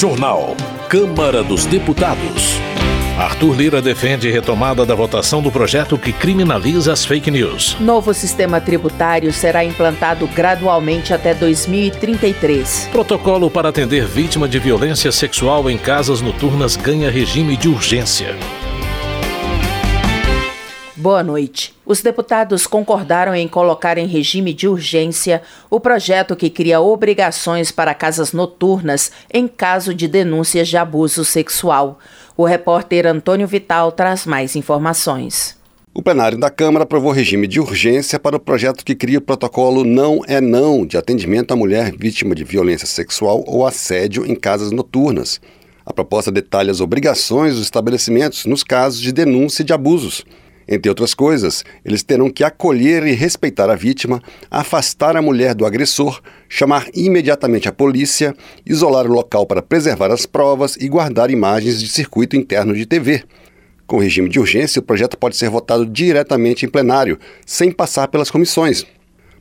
Jornal. Câmara dos Deputados. Arthur Lira defende retomada da votação do projeto que criminaliza as fake news. Novo sistema tributário será implantado gradualmente até 2033. Protocolo para atender vítima de violência sexual em casas noturnas ganha regime de urgência. Boa noite. Os deputados concordaram em colocar em regime de urgência o projeto que cria obrigações para casas noturnas em caso de denúncias de abuso sexual. O repórter Antônio Vital traz mais informações. O plenário da Câmara aprovou regime de urgência para o projeto que cria o protocolo Não é Não de atendimento à mulher vítima de violência sexual ou assédio em casas noturnas. A proposta detalha as obrigações dos estabelecimentos nos casos de denúncia de abusos. Entre outras coisas, eles terão que acolher e respeitar a vítima, afastar a mulher do agressor, chamar imediatamente a polícia, isolar o local para preservar as provas e guardar imagens de circuito interno de TV. Com regime de urgência, o projeto pode ser votado diretamente em plenário, sem passar pelas comissões.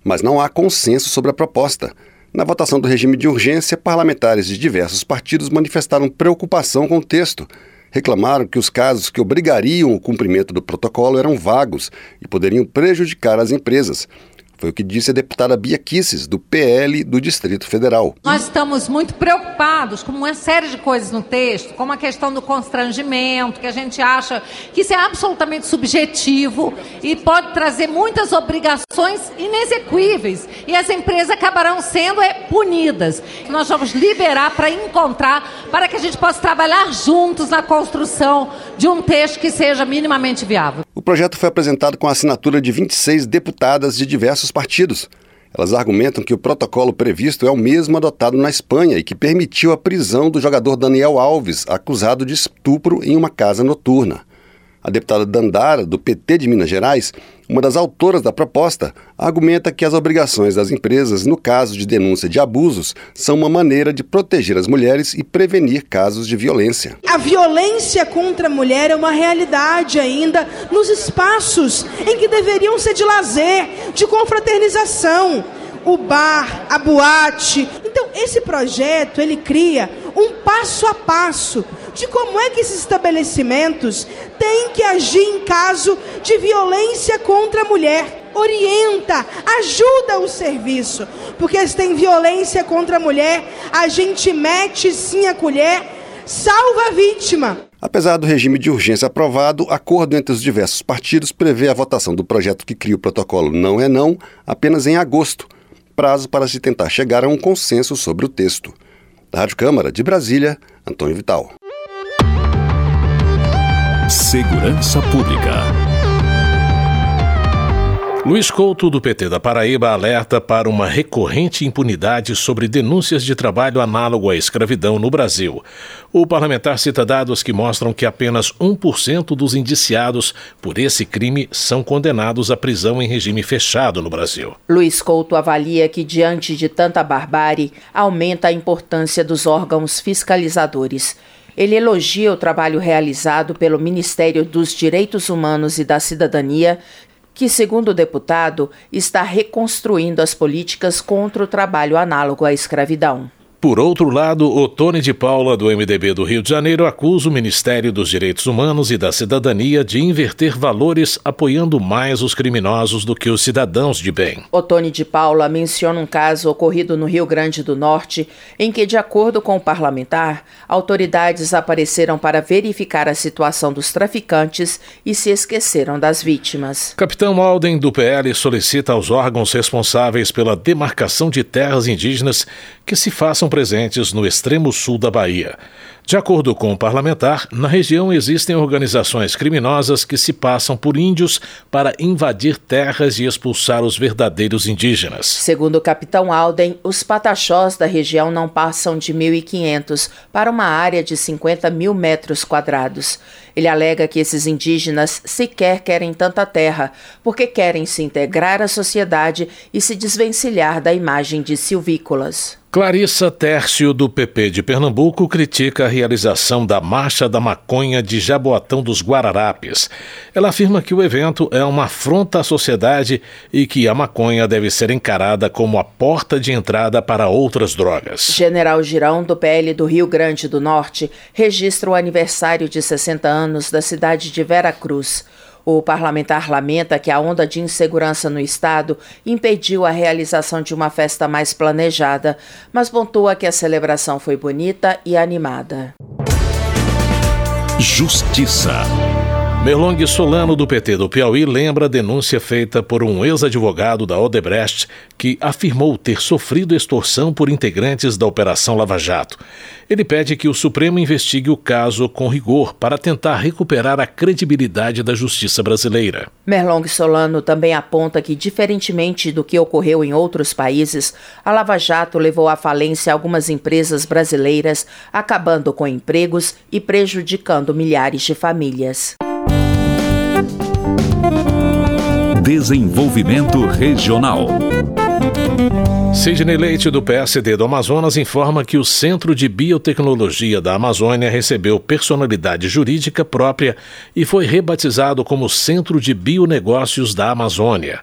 Mas não há consenso sobre a proposta. Na votação do regime de urgência, parlamentares de diversos partidos manifestaram preocupação com o texto reclamaram que os casos que obrigariam o cumprimento do protocolo eram vagos e poderiam prejudicar as empresas. Foi o que disse a deputada Bia Kisses, do PL do Distrito Federal. Nós estamos muito preocupados com uma série de coisas no texto, como a questão do constrangimento, que a gente acha que isso é absolutamente subjetivo e pode trazer muitas obrigações inexequíveis. E as empresas acabarão sendo é, punidas. Nós vamos liberar para encontrar, para que a gente possa trabalhar juntos na construção de um texto que seja minimamente viável. O projeto foi apresentado com a assinatura de 26 deputadas de diversos partidos. Elas argumentam que o protocolo previsto é o mesmo adotado na Espanha e que permitiu a prisão do jogador Daniel Alves, acusado de estupro em uma casa noturna. A deputada Dandara, do PT de Minas Gerais, uma das autoras da proposta, argumenta que as obrigações das empresas, no caso de denúncia de abusos, são uma maneira de proteger as mulheres e prevenir casos de violência. A violência contra a mulher é uma realidade ainda nos espaços em que deveriam ser de lazer, de confraternização. O bar, a boate. Então, esse projeto, ele cria um passo a passo de como é que esses estabelecimentos têm que agir em caso de violência contra a mulher. Orienta, ajuda o serviço, porque se tem violência contra a mulher, a gente mete sim a colher, salva a vítima. Apesar do regime de urgência aprovado, acordo entre os diversos partidos prevê a votação do projeto que cria o protocolo Não é Não apenas em agosto, prazo para se tentar chegar a um consenso sobre o texto. Da Rádio Câmara de Brasília, Antônio Vital. Segurança Pública. Luiz Couto, do PT da Paraíba, alerta para uma recorrente impunidade sobre denúncias de trabalho análogo à escravidão no Brasil. O parlamentar cita dados que mostram que apenas 1% dos indiciados por esse crime são condenados à prisão em regime fechado no Brasil. Luiz Couto avalia que, diante de tanta barbárie, aumenta a importância dos órgãos fiscalizadores. Ele elogia o trabalho realizado pelo Ministério dos Direitos Humanos e da Cidadania, que, segundo o deputado, está reconstruindo as políticas contra o trabalho análogo à escravidão. Por outro lado, o Tony de Paula, do MDB do Rio de Janeiro, acusa o Ministério dos Direitos Humanos e da Cidadania de inverter valores apoiando mais os criminosos do que os cidadãos de bem. O Tony de Paula menciona um caso ocorrido no Rio Grande do Norte, em que, de acordo com o parlamentar, autoridades apareceram para verificar a situação dos traficantes e se esqueceram das vítimas. Capitão Alden, do PL, solicita aos órgãos responsáveis pela demarcação de terras indígenas que se façam presentes no extremo sul da Bahia. De acordo com o parlamentar, na região existem organizações criminosas que se passam por índios para invadir terras e expulsar os verdadeiros indígenas. Segundo o capitão Alden, os pataxós da região não passam de 1.500 para uma área de 50 mil metros quadrados. Ele alega que esses indígenas sequer querem tanta terra, porque querem se integrar à sociedade e se desvencilhar da imagem de silvícolas. Clarissa Tércio, do PP de Pernambuco, critica a realização da Marcha da Maconha de Jaboatão dos Guararapes. Ela afirma que o evento é uma afronta à sociedade e que a maconha deve ser encarada como a porta de entrada para outras drogas. General Girão, do PL do Rio Grande do Norte, registra o aniversário de 60 anos da cidade de Vera Cruz. O parlamentar lamenta que a onda de insegurança no estado impediu a realização de uma festa mais planejada, mas pontua que a celebração foi bonita e animada. Justiça. Merlong Solano, do PT do Piauí, lembra a denúncia feita por um ex-advogado da Odebrecht que afirmou ter sofrido extorsão por integrantes da Operação Lava Jato. Ele pede que o Supremo investigue o caso com rigor para tentar recuperar a credibilidade da justiça brasileira. Merlong Solano também aponta que, diferentemente do que ocorreu em outros países, a Lava Jato levou à falência algumas empresas brasileiras, acabando com empregos e prejudicando milhares de famílias. Desenvolvimento Regional. Sidney Leite, do PSD do Amazonas, informa que o Centro de Biotecnologia da Amazônia recebeu personalidade jurídica própria e foi rebatizado como Centro de Bionegócios da Amazônia.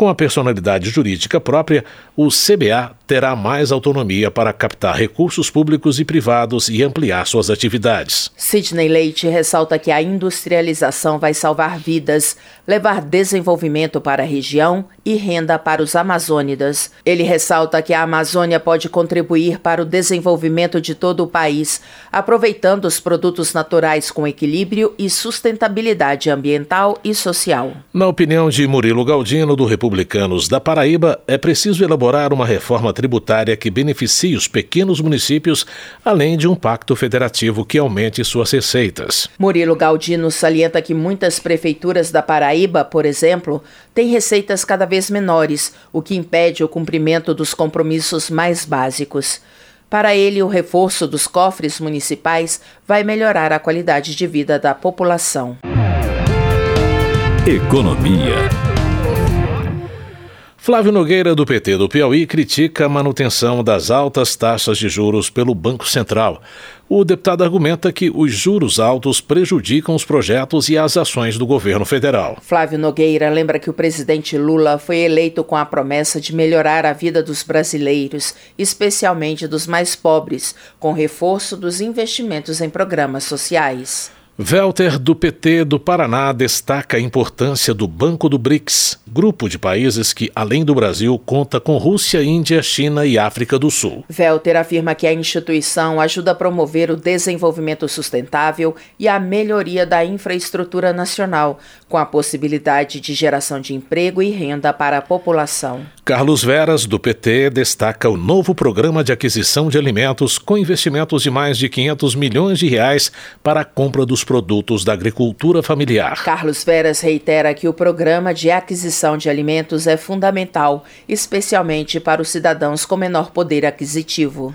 Com a personalidade jurídica própria, o CBA terá mais autonomia para captar recursos públicos e privados e ampliar suas atividades. Sidney Leite ressalta que a industrialização vai salvar vidas, levar desenvolvimento para a região e renda para os amazônidas. Ele ressalta que a Amazônia pode contribuir para o desenvolvimento de todo o país, aproveitando os produtos naturais com equilíbrio e sustentabilidade ambiental e social. Na opinião de Murilo Galdino, do República republicanos da Paraíba, é preciso elaborar uma reforma tributária que beneficie os pequenos municípios, além de um pacto federativo que aumente suas receitas. Murilo Galdino salienta que muitas prefeituras da Paraíba, por exemplo, têm receitas cada vez menores, o que impede o cumprimento dos compromissos mais básicos. Para ele, o reforço dos cofres municipais vai melhorar a qualidade de vida da população. Economia. Flávio Nogueira, do PT do Piauí, critica a manutenção das altas taxas de juros pelo Banco Central. O deputado argumenta que os juros altos prejudicam os projetos e as ações do governo federal. Flávio Nogueira lembra que o presidente Lula foi eleito com a promessa de melhorar a vida dos brasileiros, especialmente dos mais pobres, com reforço dos investimentos em programas sociais. Welter, do PT do Paraná, destaca a importância do Banco do BRICS, grupo de países que, além do Brasil, conta com Rússia, Índia, China e África do Sul. Welter afirma que a instituição ajuda a promover o desenvolvimento sustentável e a melhoria da infraestrutura nacional, com a possibilidade de geração de emprego e renda para a população. Carlos Veras, do PT, destaca o novo programa de aquisição de alimentos com investimentos de mais de 500 milhões de reais para a compra dos produtos da agricultura familiar. Carlos Veras reitera que o programa de aquisição de alimentos é fundamental, especialmente para os cidadãos com menor poder aquisitivo.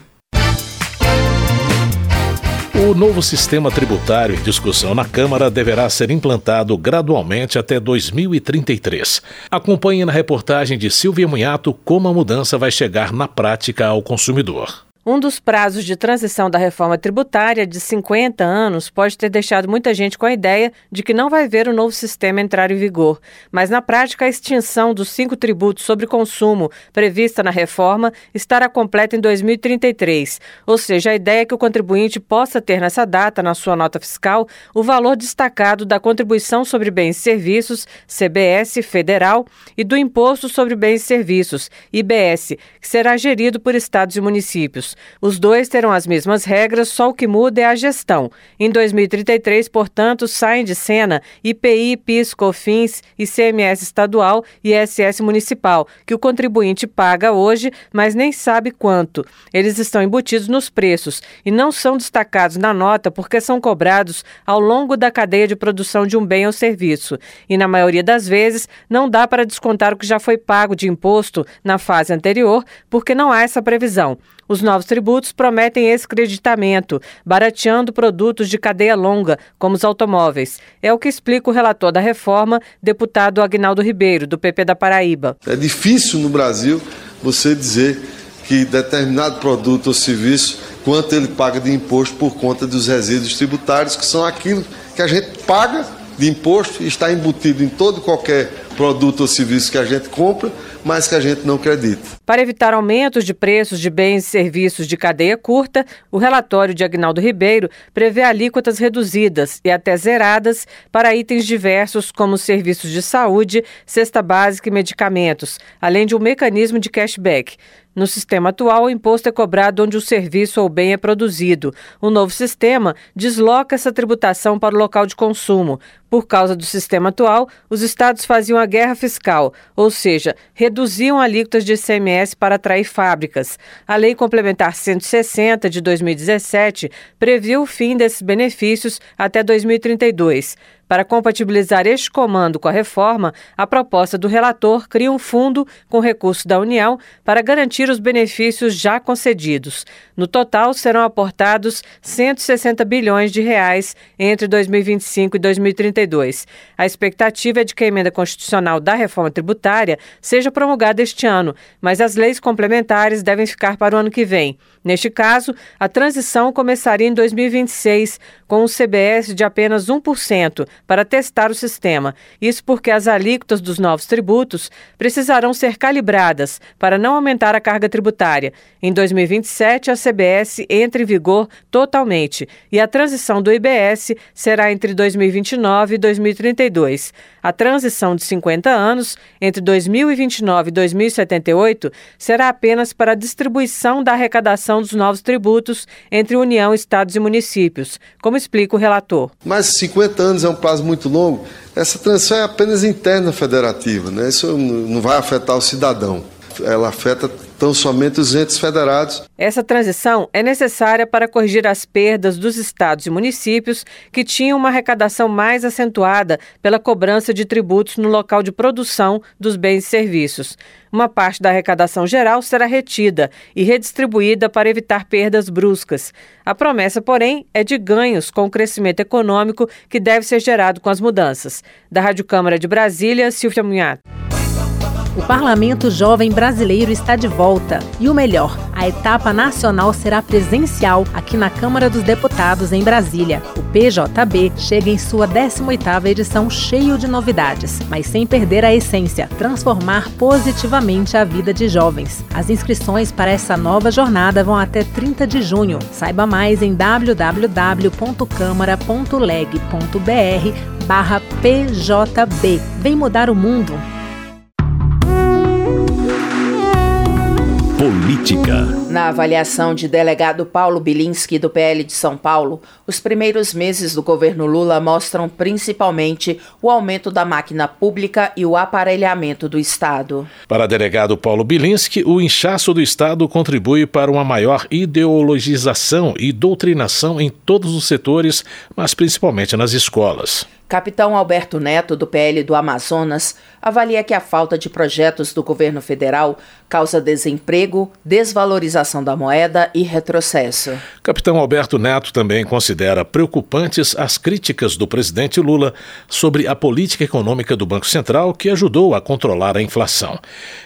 O novo sistema tributário em discussão na Câmara deverá ser implantado gradualmente até 2033. Acompanhe na reportagem de Silvia Munhato como a mudança vai chegar na prática ao consumidor. Um dos prazos de transição da reforma tributária de 50 anos pode ter deixado muita gente com a ideia de que não vai ver o novo sistema entrar em vigor. Mas, na prática, a extinção dos cinco tributos sobre consumo prevista na reforma estará completa em 2033. Ou seja, a ideia é que o contribuinte possa ter nessa data, na sua nota fiscal, o valor destacado da contribuição sobre bens e serviços, CBS federal, e do Imposto sobre Bens e Serviços, IBS, que será gerido por estados e municípios. Os dois terão as mesmas regras, só o que muda é a gestão. Em 2033, portanto, saem de cena IPI, PIS, COFINS, ICMS estadual e ISS municipal, que o contribuinte paga hoje, mas nem sabe quanto. Eles estão embutidos nos preços e não são destacados na nota porque são cobrados ao longo da cadeia de produção de um bem ou serviço. E na maioria das vezes, não dá para descontar o que já foi pago de imposto na fase anterior, porque não há essa previsão. Os novos tributos prometem esse creditamento, barateando produtos de cadeia longa, como os automóveis. É o que explica o relator da reforma, deputado Agnaldo Ribeiro, do PP da Paraíba. É difícil no Brasil você dizer que determinado produto ou serviço, quanto ele paga de imposto por conta dos resíduos tributários, que são aquilo que a gente paga de imposto está embutido em todo qualquer produto ou serviço que a gente compra, mas que a gente não acredita. Para evitar aumentos de preços de bens e serviços de cadeia curta, o relatório de Agnaldo Ribeiro prevê alíquotas reduzidas e até zeradas para itens diversos como serviços de saúde, cesta básica e medicamentos, além de um mecanismo de cashback. No sistema atual, o imposto é cobrado onde o serviço ou bem é produzido. O novo sistema desloca essa tributação para o local de consumo. Por causa do sistema atual, os estados faziam a guerra fiscal, ou seja, reduziam alíquotas de ICMS para atrair fábricas. A Lei Complementar 160 de 2017 previu o fim desses benefícios até 2032. Para compatibilizar este comando com a reforma, a proposta do relator cria um fundo com recursos da União para garantir os benefícios já concedidos. No total, serão aportados 160 bilhões de reais entre 2025 e 2032. A expectativa é de que a emenda constitucional da reforma tributária seja promulgada este ano, mas as leis complementares devem ficar para o ano que vem. Neste caso, a transição começaria em 2026, com um CBS de apenas 1%, para testar o sistema. Isso porque as alíquotas dos novos tributos precisarão ser calibradas para não aumentar a carga tributária. Em 2027, a CBS entra em vigor totalmente e a transição do IBS será entre 2029 e 2032. A transição de 50 anos, entre 2029 e 2078, será apenas para a distribuição da arrecadação dos novos tributos entre União, Estados e municípios, como explica o relator. Mas 50 anos é um prazo muito longo. Essa transição é apenas interna federativa, né? isso não vai afetar o cidadão. Ela afeta tão somente os entes federados. Essa transição é necessária para corrigir as perdas dos estados e municípios que tinham uma arrecadação mais acentuada pela cobrança de tributos no local de produção dos bens e serviços. Uma parte da arrecadação geral será retida e redistribuída para evitar perdas bruscas. A promessa, porém, é de ganhos com o crescimento econômico que deve ser gerado com as mudanças. Da Rádio Câmara de Brasília, Silvia Munhato. O Parlamento Jovem Brasileiro está de volta. E o melhor, a etapa nacional será presencial aqui na Câmara dos Deputados, em Brasília. O PJB chega em sua 18ª edição cheio de novidades, mas sem perder a essência, transformar positivamente a vida de jovens. As inscrições para essa nova jornada vão até 30 de junho. Saiba mais em www.câmara.leg.br barra PJB. Vem mudar o mundo! Política. Na avaliação de delegado Paulo Bilinski, do PL de São Paulo, os primeiros meses do governo Lula mostram principalmente o aumento da máquina pública e o aparelhamento do Estado. Para delegado Paulo Bilinski, o inchaço do Estado contribui para uma maior ideologização e doutrinação em todos os setores, mas principalmente nas escolas. Capitão Alberto Neto, do PL do Amazonas, avalia que a falta de projetos do governo federal causa desemprego, desvalorização da moeda e retrocesso. Capitão Alberto Neto também considera preocupantes as críticas do presidente Lula sobre a política econômica do Banco Central que ajudou a controlar a inflação.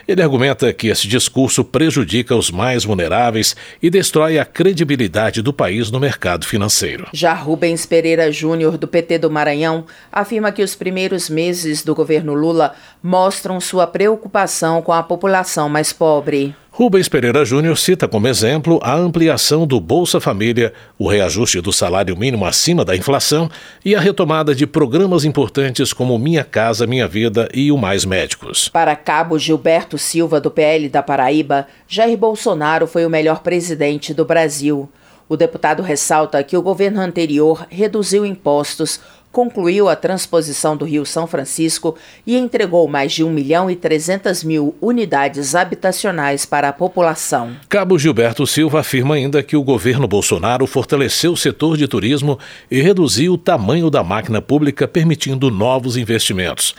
Ele argumenta que esse discurso prejudica os mais vulneráveis e destrói a credibilidade do país no mercado financeiro. Já Rubens Pereira Júnior, do PT do Maranhão, afirma que os primeiros meses do governo Lula mostram sua preocupação com a população mais pobre. Rubens Pereira Júnior cita como exemplo a ampliação do Bolsa Família, o reajuste do salário mínimo acima da inflação e a retomada de programas importantes como Minha Casa Minha Vida e o Mais Médicos. Para Cabo Gilberto Silva, do PL da Paraíba, Jair Bolsonaro foi o melhor presidente do Brasil. O deputado ressalta que o governo anterior reduziu impostos, concluiu a transposição do Rio São Francisco e entregou mais de 1 milhão e 300 mil unidades habitacionais para a população. Cabo Gilberto Silva afirma ainda que o governo Bolsonaro fortaleceu o setor de turismo e reduziu o tamanho da máquina pública, permitindo novos investimentos.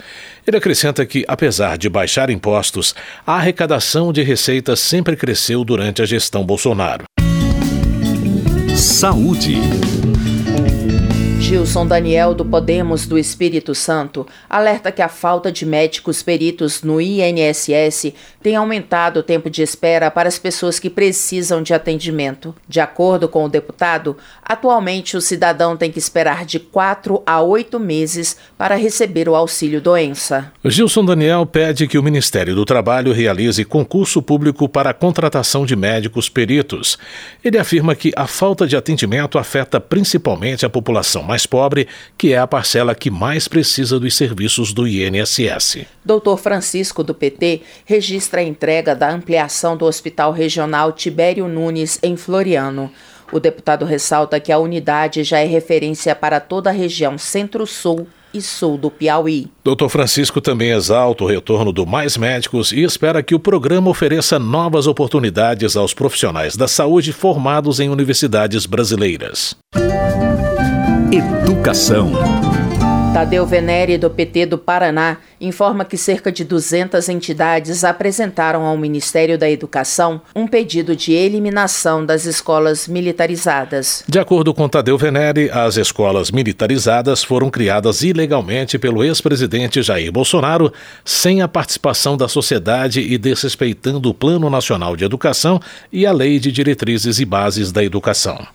Ele acrescenta que, apesar de baixar impostos, a arrecadação de receitas sempre cresceu durante a gestão Bolsonaro. Saúde. Gilson Daniel, do Podemos do Espírito Santo, alerta que a falta de médicos peritos no INSS tem aumentado o tempo de espera para as pessoas que precisam de atendimento. De acordo com o deputado, atualmente o cidadão tem que esperar de quatro a oito meses para receber o auxílio-doença. Gilson Daniel pede que o Ministério do Trabalho realize concurso público para a contratação de médicos peritos. Ele afirma que a falta de atendimento afeta principalmente a população mais pobre, que é a parcela que mais precisa dos serviços do INSS. Doutor Francisco, do PT, registra a entrega da ampliação do Hospital Regional Tibério Nunes, em Floriano. O deputado ressalta que a unidade já é referência para toda a região centro-sul e sul do Piauí. Dr. Francisco também exalta o retorno do Mais Médicos e espera que o programa ofereça novas oportunidades aos profissionais da saúde formados em universidades brasileiras. Educação. Tadeu Venere, do PT do Paraná, informa que cerca de 200 entidades apresentaram ao Ministério da Educação um pedido de eliminação das escolas militarizadas. De acordo com Tadeu Venere, as escolas militarizadas foram criadas ilegalmente pelo ex-presidente Jair Bolsonaro, sem a participação da sociedade e desrespeitando o Plano Nacional de Educação e a Lei de Diretrizes e Bases da Educação.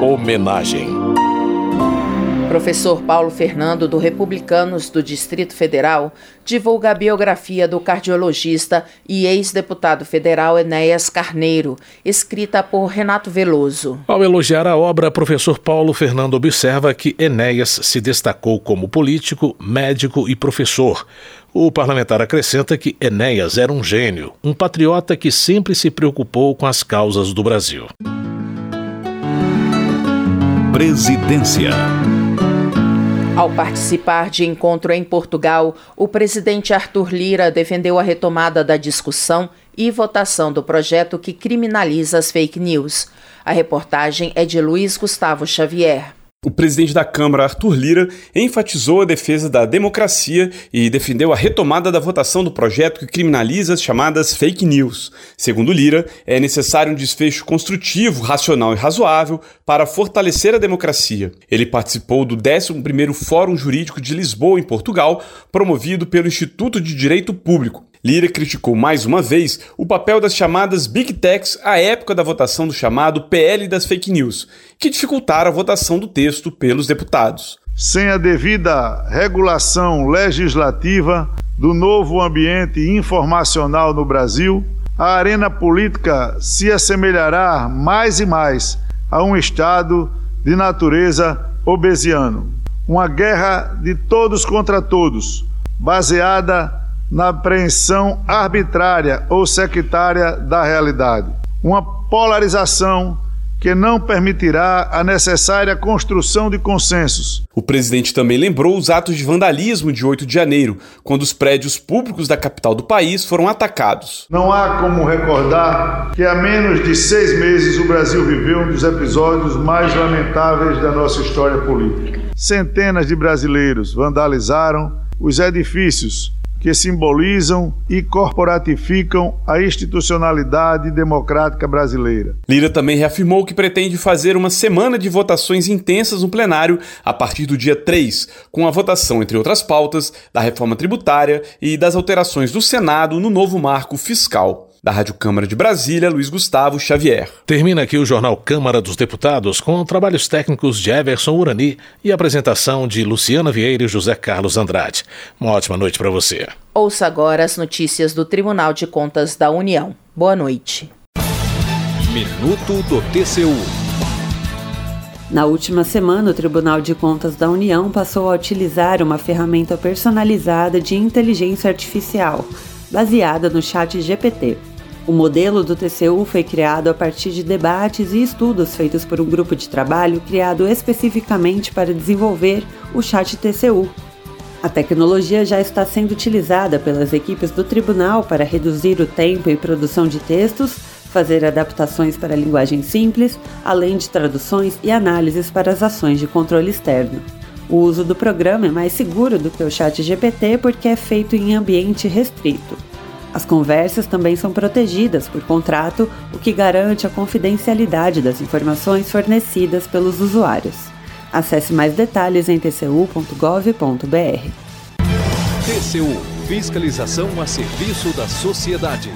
Homenagem. Professor Paulo Fernando, do Republicanos do Distrito Federal, divulga a biografia do cardiologista e ex-deputado federal Enéas Carneiro, escrita por Renato Veloso. Ao elogiar a obra, professor Paulo Fernando observa que Enéas se destacou como político, médico e professor. O parlamentar acrescenta que Enéas era um gênio, um patriota que sempre se preocupou com as causas do Brasil. Presidência. Ao participar de encontro em Portugal, o presidente Arthur Lira defendeu a retomada da discussão e votação do projeto que criminaliza as fake news. A reportagem é de Luiz Gustavo Xavier. O presidente da Câmara, Arthur Lira, enfatizou a defesa da democracia e defendeu a retomada da votação do projeto que criminaliza as chamadas fake news. Segundo Lira, é necessário um desfecho construtivo, racional e razoável para fortalecer a democracia. Ele participou do 11º Fórum Jurídico de Lisboa, em Portugal, promovido pelo Instituto de Direito Público. Lira criticou mais uma vez o papel das chamadas Big Techs à época da votação do chamado PL das fake news, que dificultaram a votação do texto pelos deputados. Sem a devida regulação legislativa do novo ambiente informacional no Brasil, a arena política se assemelhará mais e mais a um Estado de natureza obesiano. Uma guerra de todos contra todos, baseada na apreensão arbitrária ou sectária da realidade. Uma polarização que não permitirá a necessária construção de consensos. O presidente também lembrou os atos de vandalismo de 8 de janeiro, quando os prédios públicos da capital do país foram atacados. Não há como recordar que há menos de seis meses o Brasil viveu um dos episódios mais lamentáveis da nossa história política. Centenas de brasileiros vandalizaram os edifícios que simbolizam e corporatificam a institucionalidade democrática brasileira. Lira também reafirmou que pretende fazer uma semana de votações intensas no plenário a partir do dia 3, com a votação, entre outras pautas, da reforma tributária e das alterações do Senado no novo marco fiscal. Da Rádio Câmara de Brasília, Luiz Gustavo Xavier. Termina aqui o Jornal Câmara dos Deputados com trabalhos técnicos de Everson Urani e apresentação de Luciana Vieira e José Carlos Andrade. Uma ótima noite para você. Ouça agora as notícias do Tribunal de Contas da União. Boa noite. Minuto do TCU. Na última semana, o Tribunal de Contas da União passou a utilizar uma ferramenta personalizada de inteligência artificial, baseada no Chat GPT. O modelo do TCU foi criado a partir de debates e estudos feitos por um grupo de trabalho criado especificamente para desenvolver o Chat TCU. A tecnologia já está sendo utilizada pelas equipes do tribunal para reduzir o tempo e produção de textos, fazer adaptações para linguagem simples, além de traduções e análises para as ações de controle externo. O uso do programa é mais seguro do que o Chat GPT porque é feito em ambiente restrito. As conversas também são protegidas por contrato, o que garante a confidencialidade das informações fornecidas pelos usuários. Acesse mais detalhes em tcu.gov.br. TCU Fiscalização a serviço da sociedade.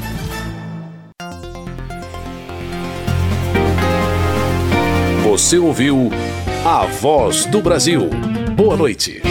Você ouviu A Voz do Brasil. Boa noite.